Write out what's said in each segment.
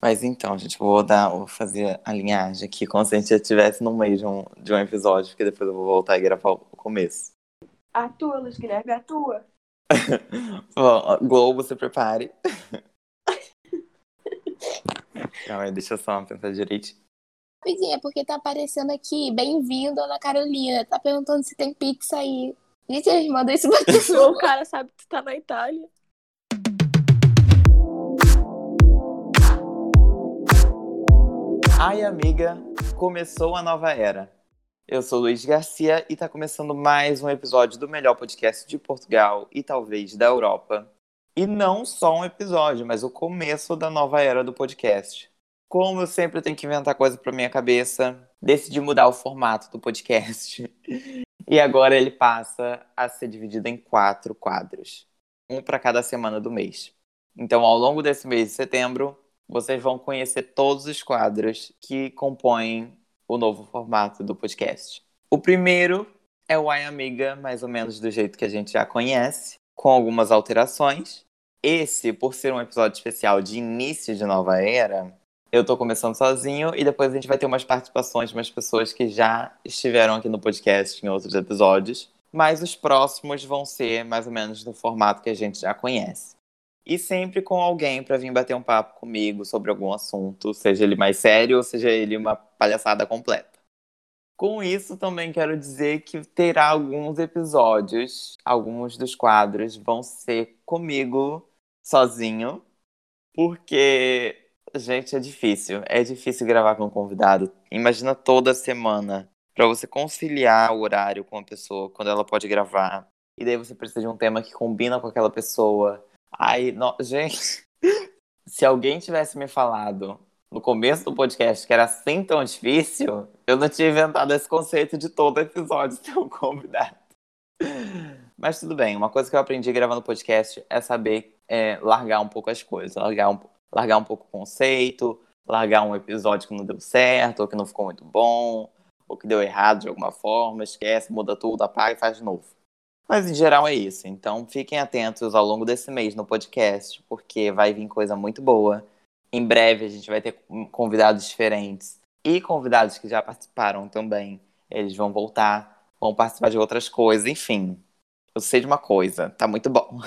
Mas então, gente, vou dar, vou fazer a linhagem aqui, como se a gente já estivesse no meio de um, de um episódio, porque depois eu vou voltar e gravar o começo. Atua, Luiz Guilherme, atua. Bom, Globo, se prepare. Calma aí, deixa eu só pensar direito. Rapidinho, é porque tá aparecendo aqui, bem-vindo, Ana Carolina. Tá perguntando se tem pizza aí. Gente, eles mandam isso pra pessoa, o cara sabe que tu tá na Itália. Ai, amiga, começou a nova era. Eu sou Luiz Garcia e tá começando mais um episódio do melhor podcast de Portugal e talvez da Europa. E não só um episódio, mas o começo da nova era do podcast. Como eu sempre tenho que inventar coisa pra minha cabeça, decidi mudar o formato do podcast. E agora ele passa a ser dividido em quatro quadros, um para cada semana do mês. Então, ao longo desse mês de setembro, vocês vão conhecer todos os quadros que compõem o novo formato do podcast. O primeiro é o Ai Amiga, mais ou menos do jeito que a gente já conhece, com algumas alterações. Esse, por ser um episódio especial de início de nova era, eu tô começando sozinho e depois a gente vai ter umas participações de umas pessoas que já estiveram aqui no podcast em outros episódios. Mas os próximos vão ser mais ou menos no formato que a gente já conhece e sempre com alguém para vir bater um papo comigo sobre algum assunto, seja ele mais sério ou seja ele uma palhaçada completa. Com isso, também quero dizer que terá alguns episódios, alguns dos quadros vão ser comigo sozinho, porque, gente, é difícil. É difícil gravar com um convidado. Imagina toda semana para você conciliar o horário com a pessoa quando ela pode gravar. E daí você precisa de um tema que combina com aquela pessoa. Aí, no... gente, se alguém tivesse me falado no começo do podcast que era assim tão difícil, eu não tinha inventado esse conceito de todo episódio ter um convidado. Mas tudo bem, uma coisa que eu aprendi gravando podcast é saber é, largar um pouco as coisas, largar um, largar um pouco o conceito, largar um episódio que não deu certo, ou que não ficou muito bom, ou que deu errado de alguma forma, esquece, muda tudo, apaga e faz de novo. Mas em geral é isso. Então fiquem atentos ao longo desse mês no podcast, porque vai vir coisa muito boa. Em breve a gente vai ter convidados diferentes e convidados que já participaram também. Eles vão voltar, vão participar de outras coisas, enfim. Eu sei de uma coisa, tá muito bom.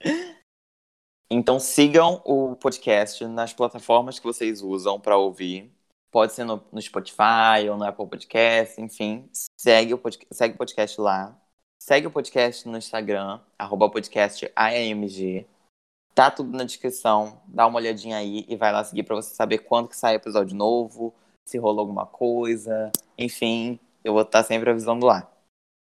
então sigam o podcast nas plataformas que vocês usam para ouvir. Pode ser no, no, Spotify ou no Apple Podcast, enfim. Segue o, segue o podcast lá. Segue o podcast no Instagram, arroba podcast. Tá tudo na descrição. Dá uma olhadinha aí e vai lá seguir para você saber quando que sai episódio novo, se rolou alguma coisa. Enfim, eu vou estar sempre avisando lá.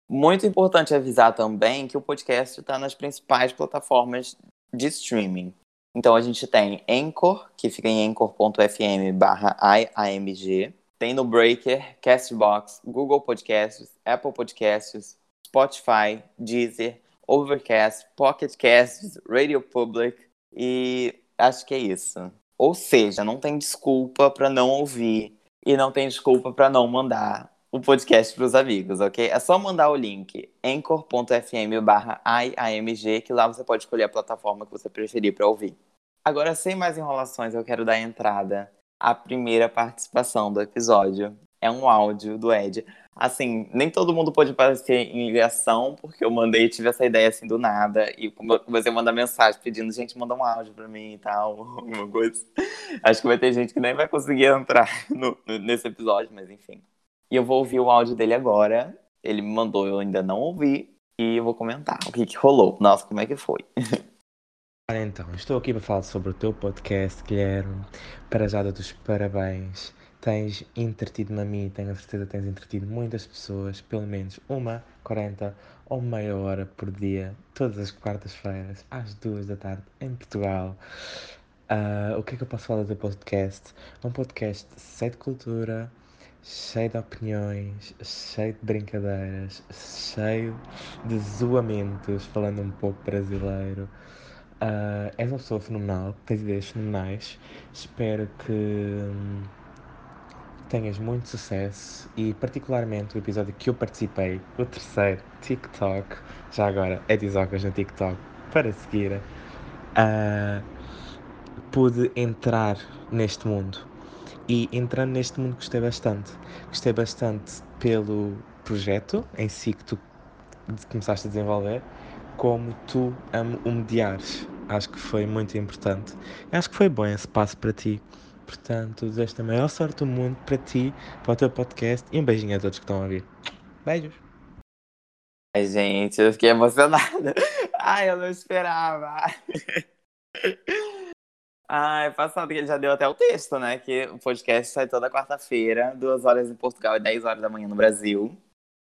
Muito importante avisar também que o podcast está nas principais plataformas de streaming. Então a gente tem Anchor, que fica em anchor.fm barra IAMG. Tem no Breaker, Castbox, Google Podcasts, Apple Podcasts, Spotify, Deezer, Overcast, Pocket Casts, Radio Public e acho que é isso. Ou seja, não tem desculpa para não ouvir e não tem desculpa para não mandar o podcast para os amigos, ok? É só mandar o link anchor.fm/iamg que lá você pode escolher a plataforma que você preferir para ouvir. Agora, sem mais enrolações, eu quero dar entrada à primeira participação do episódio. É um áudio do Ed. Assim, nem todo mundo pôde aparecer em ligação, porque eu mandei, tive essa ideia assim do nada, e comecei a mandar mensagem pedindo, gente, manda um áudio pra mim e tal, alguma coisa. Acho que vai ter gente que nem vai conseguir entrar no, nesse episódio, mas enfim. E eu vou ouvir o áudio dele agora. Ele me mandou, eu ainda não ouvi, e eu vou comentar o que, que rolou. Nossa, como é que foi? Então, estou aqui para falar sobre o teu podcast, Guilherme. Para já dar-te os parabéns tens entretido-me a mim, tenho a certeza que tens entretido muitas pessoas, pelo menos uma, 40 ou meia hora por dia, todas as quartas-feiras, às duas da tarde, em Portugal. Uh, o que é que eu posso falar do podcast? É um podcast cheio de cultura, cheio de opiniões, cheio de brincadeiras, cheio de zoamentos, falando um pouco brasileiro. Uh, és uma pessoa fenomenal, tens ideias fenomenais. Espero que. Tenhas muito sucesso e particularmente o episódio que eu participei, o terceiro, TikTok, já agora Disocas no TikTok para seguir. Uh, pude entrar neste mundo. E entrando neste mundo gostei bastante. Gostei bastante pelo projeto em si que tu começaste a desenvolver, como tu o mediares. Acho que foi muito importante. Acho que foi bom esse passo para ti. Portanto, desejo a maior sorte do mundo para ti, para o teu podcast e um beijinho a todos que estão a ouvir. Beijos! Ai, gente, eu fiquei emocionada. Ai, eu não esperava. Ai, passado que ele já deu até o texto, né? Que o podcast sai toda quarta-feira, duas horas em Portugal e 10 horas da manhã no Brasil.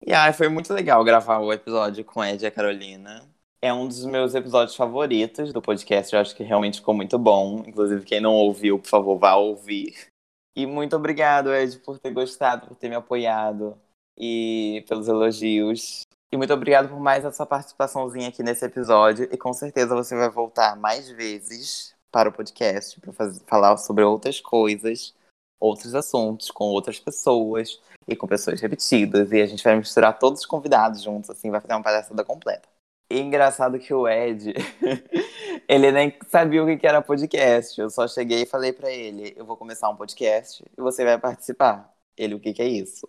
E ai, foi muito legal gravar o episódio com Ed e a Carolina. É um dos meus episódios favoritos do podcast. Eu acho que realmente ficou muito bom. Inclusive, quem não ouviu, por favor, vá ouvir. E muito obrigado, Ed, por ter gostado, por ter me apoiado e pelos elogios. E muito obrigado por mais essa participaçãozinha aqui nesse episódio. E com certeza você vai voltar mais vezes para o podcast para falar sobre outras coisas, outros assuntos, com outras pessoas e com pessoas repetidas. E a gente vai misturar todos os convidados juntos, assim, vai fazer uma palhaçada completa. E engraçado que o Ed, ele nem sabia o que era podcast. Eu só cheguei e falei para ele: eu vou começar um podcast e você vai participar. Ele, o que, que é isso?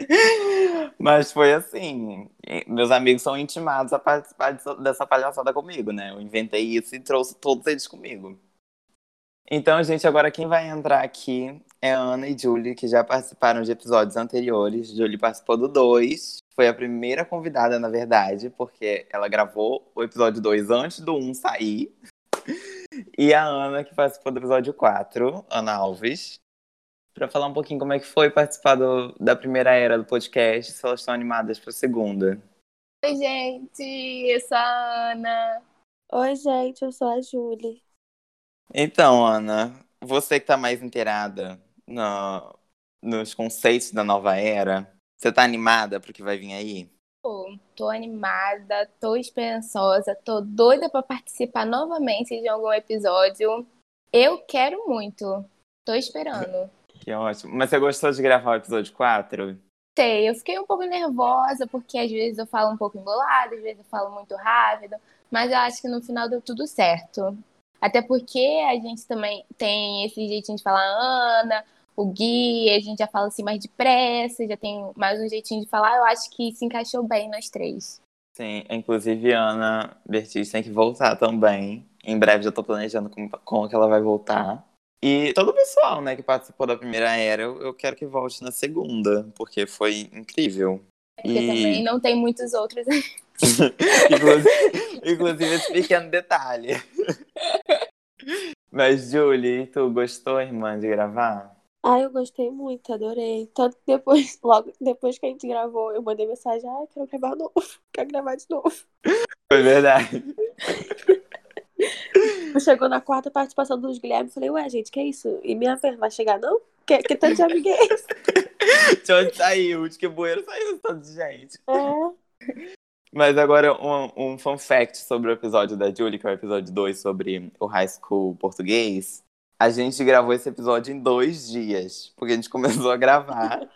Mas foi assim. Meus amigos são intimados a participar dessa palhaçada comigo, né? Eu inventei isso e trouxe todos eles comigo. Então, gente, agora quem vai entrar aqui é a Ana e Julie, que já participaram de episódios anteriores. Julie participou do 2. Foi a primeira convidada, na verdade, porque ela gravou o episódio 2 antes do 1 um sair. E a Ana, que participou do episódio 4, Ana Alves, para falar um pouquinho como é que foi participar do, da primeira era do podcast, se elas estão animadas para a segunda. Oi, gente, eu sou a Ana. Oi, gente, eu sou a Julie. Então, Ana, você que está mais inteirada no, nos conceitos da nova era, você tá animada pro que vai vir aí? Tô, tô animada, tô esperançosa, tô doida para participar novamente de algum episódio. Eu quero muito. Tô esperando. Que ótimo. Mas você gostou de gravar o episódio 4? Sei, eu fiquei um pouco nervosa, porque às vezes eu falo um pouco embolado, às vezes eu falo muito rápido, mas eu acho que no final deu tudo certo. Até porque a gente também tem esse jeitinho de falar Ana, o Gui, a gente já fala assim mais depressa, já tem mais um jeitinho de falar. Eu acho que se encaixou bem nós três. Sim, inclusive Ana Bertis tem que voltar também. Em breve já tô planejando como, como que ela vai voltar. E todo o pessoal, né, que participou da primeira era, eu, eu quero que volte na segunda, porque foi incrível. Porque e... também não tem muitos outros. Inclusive, inclusive esse pequeno detalhe. Mas, Julie, tu gostou, irmã, de gravar? Ah, eu gostei muito, adorei. Tanto que depois, logo depois que a gente gravou, eu mandei mensagem, ah, quero gravar de novo, quero gravar de novo. Foi verdade. Chegou na quarta participação dos Guilherme, falei, ué, gente, que é isso? E minha vez vai chegar, não? Que, que tanto de amigo é esse? de onde saiu? De que bueiro saiu tanto de gente? É. Mas agora um, um fun fact sobre o episódio da Julie, que é o episódio 2 sobre o high school português. A gente gravou esse episódio em dois dias, porque a gente começou a gravar.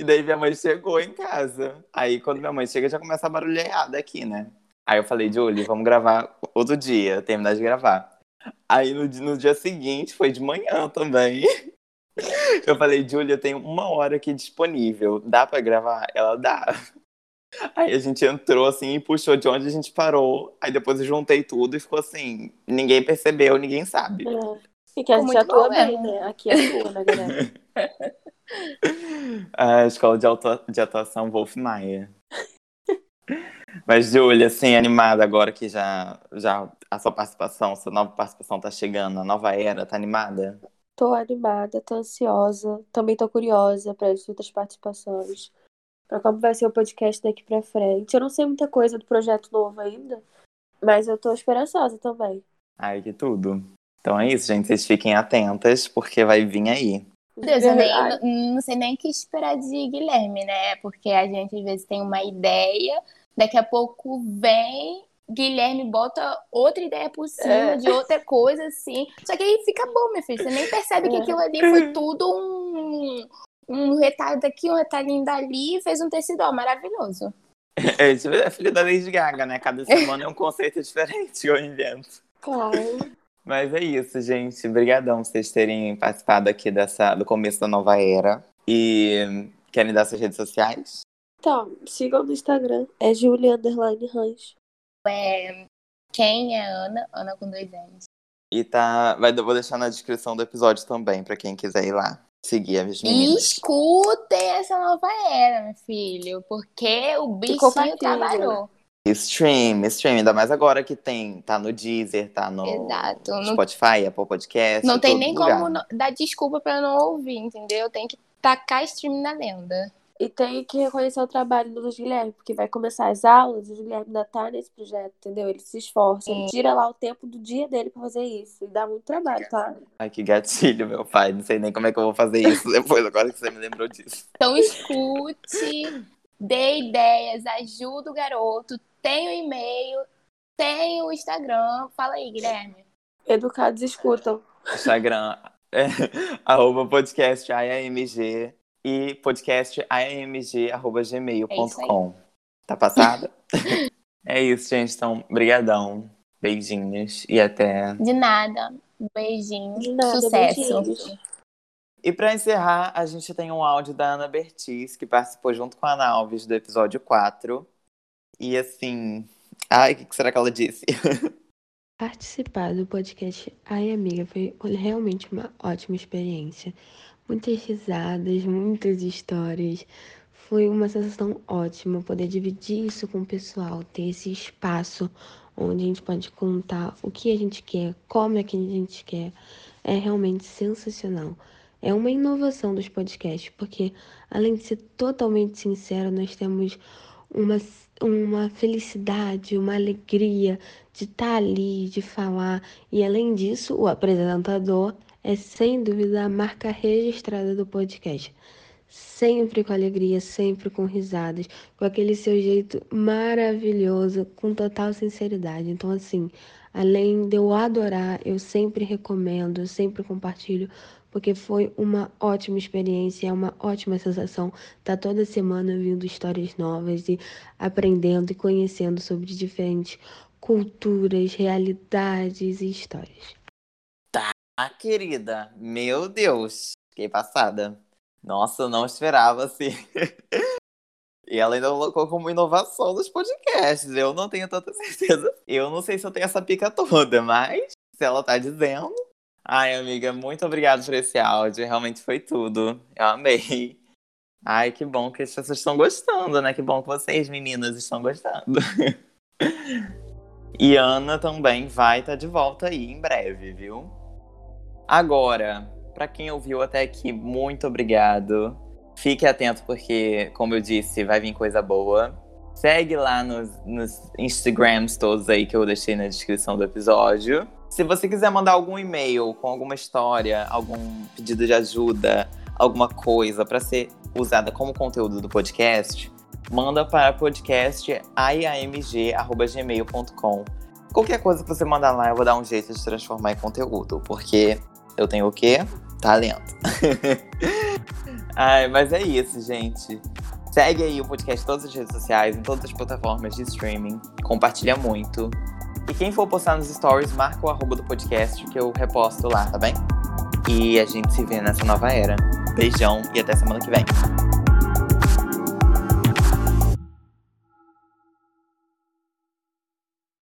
e daí minha mãe chegou em casa. Aí quando minha mãe chega, já começa a barulhada aqui, né? Aí eu falei, Julie, vamos gravar outro dia, terminar de gravar. Aí no, no dia seguinte, foi de manhã também. Eu falei, Julia, eu tenho uma hora aqui disponível. Dá para gravar? Ela dá. Aí a gente entrou assim e puxou de onde a gente parou. Aí depois eu juntei tudo e ficou assim: ninguém percebeu, ninguém sabe. É. E que a gente atua bem, né? Aqui atua, né, galera? a escola de, auto... de atuação Wolf Maia. Mas, Júlia, assim, animada agora que já, já a sua participação, sua nova participação tá chegando, a nova era, tá animada? Tô animada, tô ansiosa, também tô curiosa para as outras participações, para como vai ser o podcast daqui para frente. Eu não sei muita coisa do projeto novo ainda, mas eu tô esperançosa também. Ai, que tudo. Então é isso, gente. Vocês fiquem atentas, porque vai vir aí. Deus, eu nem, não, sei nem o que esperar de Guilherme, né? Porque a gente às vezes tem uma ideia, daqui a pouco vem Guilherme bota outra ideia por cima é. de outra coisa, assim. Só que aí fica bom, meu filho. Você nem percebe que é. aquilo ali foi tudo um, um retalho daqui, um retalhinho dali e fez um tecido ó, maravilhoso. É, é filho da Lady Gaga, né? Cada semana é um conceito diferente que eu invento. Claro. Mas é isso, gente. Obrigadão por vocês terem participado aqui dessa, do começo da nova era. E querem dar suas redes sociais? Então, sigam no Instagram. É Julia Underline Range. É, quem é Ana? Ana com dois N's. E tá. Vai, vou deixar na descrição do episódio também, pra quem quiser ir lá. Seguir as E meninas. escutem essa nova era, meu filho. Porque o bichinho compartilha. trabalhou. Stream, stream, ainda mais agora que tem. Tá no Deezer, tá no Exato. Não, Spotify, Apple Podcast. não tem todo nem lugar. como no- dar desculpa pra não ouvir, entendeu? Tem que tacar stream na lenda. E tem que reconhecer o trabalho do Luiz Guilherme, porque vai começar as aulas, o Luiz Guilherme ainda tá nesse projeto, entendeu? Ele se esforça, ele tira lá o tempo do dia dele pra fazer isso. E dá muito trabalho, tá? Ai, que gatilho, meu pai. Não sei nem como é que eu vou fazer isso depois, agora que você me lembrou disso. Então escute, dê ideias, ajuda o garoto. Tem o e-mail, tem o Instagram. Fala aí, Guilherme. Educados escutam. Instagram, é, arroba podcast AMG e podcast gmail.com. Tá passada? é isso, gente. Então, brigadão. Beijinhos e até. De nada. Um beijinho. De nada, Sucesso. beijinhos. E pra encerrar, a gente tem um áudio da Ana Bertis, que participou junto com a Ana Alves do episódio 4. E assim. Ai, o que que será que ela disse? Participar do podcast Ai Amiga foi realmente uma ótima experiência. Muitas risadas, muitas histórias. Foi uma sensação ótima poder dividir isso com o pessoal, ter esse espaço onde a gente pode contar o que a gente quer, como é que a gente quer. É realmente sensacional. É uma inovação dos podcasts, porque além de ser totalmente sincero, nós temos uma, uma felicidade, uma alegria de estar ali, de falar. E além disso, o apresentador é sem dúvida a marca registrada do podcast. Sempre com alegria, sempre com risadas, com aquele seu jeito maravilhoso, com total sinceridade. Então, assim, além de eu adorar, eu sempre recomendo, sempre compartilho, porque foi uma ótima experiência, é uma ótima sensação estar toda semana ouvindo histórias novas e aprendendo e conhecendo sobre diferentes culturas, realidades e histórias. Ah, querida, meu Deus, fiquei passada. Nossa, eu não esperava assim. E ela ainda colocou como inovação dos podcasts. Eu não tenho tanta certeza. Eu não sei se eu tenho essa pica toda, mas se ela tá dizendo. Ai, amiga, muito obrigado por esse áudio. Realmente foi tudo. Eu amei. Ai, que bom que as pessoas estão gostando, né? Que bom que vocês, meninas, estão gostando. E Ana também vai estar de volta aí em breve, viu? Agora, para quem ouviu até aqui, muito obrigado. Fique atento porque, como eu disse, vai vir coisa boa. Segue lá nos, nos Instagrams todos aí que eu deixei na descrição do episódio. Se você quiser mandar algum e-mail com alguma história, algum pedido de ajuda, alguma coisa para ser usada como conteúdo do podcast, manda para podcastaiamg.gmail.com. Qualquer coisa que você mandar lá, eu vou dar um jeito de transformar em conteúdo, porque eu tenho o quê? Talento. Ai, mas é isso, gente. Segue aí o podcast em todas as redes sociais, em todas as plataformas de streaming. Compartilha muito. E quem for postar nos stories, marca o arroba do podcast que eu reposto lá, tá bem? E a gente se vê nessa nova era. Beijão e até semana que vem.